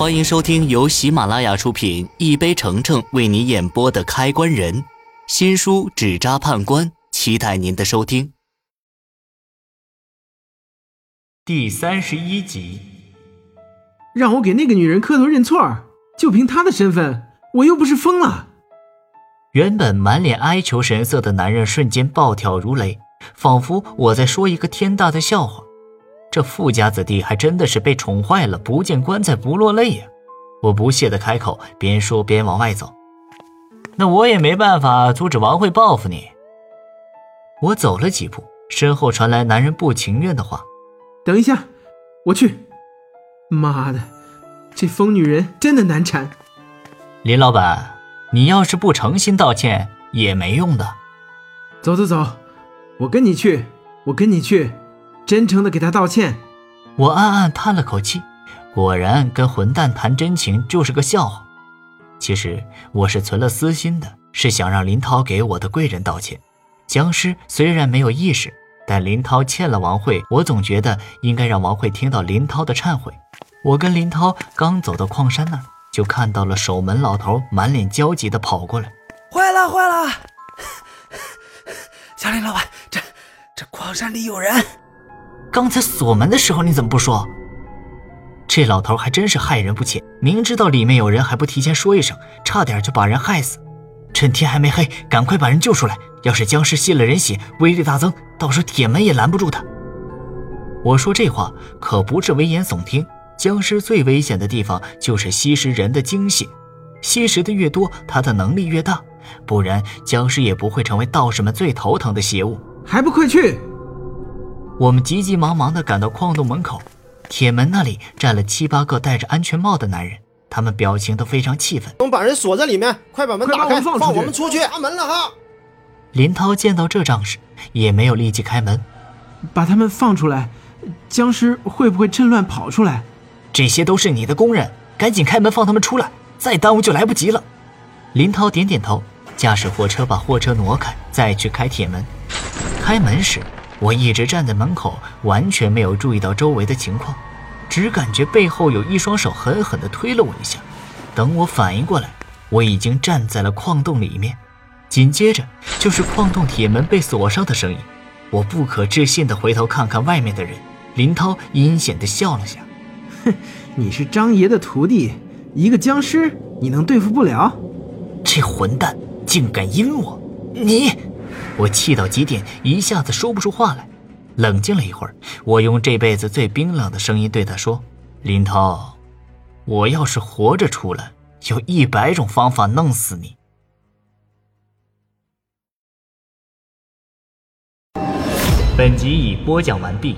欢迎收听由喜马拉雅出品、一杯橙橙为你演播的《开关人》新书《纸扎判官》，期待您的收听。第三十一集，让我给那个女人磕头认错，就凭她的身份，我又不是疯了。原本满脸哀求神色的男人瞬间暴跳如雷，仿佛我在说一个天大的笑话。这富家子弟还真的是被宠坏了，不见棺材不落泪呀！我不屑的开口，边说边往外走。那我也没办法阻止王慧报复你。我走了几步，身后传来男人不情愿的话：“等一下，我去。”妈的，这疯女人真的难缠。林老板，你要是不诚心道歉也没用的。走走走，我跟你去，我跟你去。真诚的给他道歉，我暗暗叹了口气。果然，跟混蛋谈真情就是个笑话。其实我是存了私心的，是想让林涛给我的贵人道歉。僵尸虽然没有意识，但林涛欠了王慧，我总觉得应该让王慧听到林涛的忏悔。我跟林涛刚走到矿山那儿，就看到了守门老头满脸焦急地跑过来：“坏了，坏了！小林老板，这这矿山里有人。”刚才锁门的时候你怎么不说？这老头还真是害人不浅，明知道里面有人还不提前说一声，差点就把人害死。趁天还没黑，赶快把人救出来！要是僵尸吸了人血，威力大增，到时候铁门也拦不住他。我说这话可不是危言耸听，僵尸最危险的地方就是吸食人的精血，吸食的越多，他的能力越大，不然僵尸也不会成为道士们最头疼的邪物。还不快去！我们急急忙忙地赶到矿洞门口，铁门那里站了七八个戴着安全帽的男人，他们表情都非常气愤。我们把人锁在里面，快把门打开，放我们出去！开门了哈！林涛见到这仗势，也没有立即开门。把他们放出来，僵尸会不会趁乱跑出来？这些都是你的工人，赶紧开门放他们出来，再耽误就来不及了。林涛点点头，驾驶货车把货车挪开，再去开铁门。开门时。我一直站在门口，完全没有注意到周围的情况，只感觉背后有一双手狠狠地推了我一下。等我反应过来，我已经站在了矿洞里面。紧接着就是矿洞铁门被锁上的声音。我不可置信地回头看看外面的人，林涛阴险地笑了下：“哼，你是张爷的徒弟，一个僵尸你能对付不了？这混蛋竟敢阴我！你！”我气到极点，一下子说不出话来。冷静了一会儿，我用这辈子最冰冷的声音对他说：“林涛，我要是活着出来，有一百种方法弄死你。”本集已播讲完毕。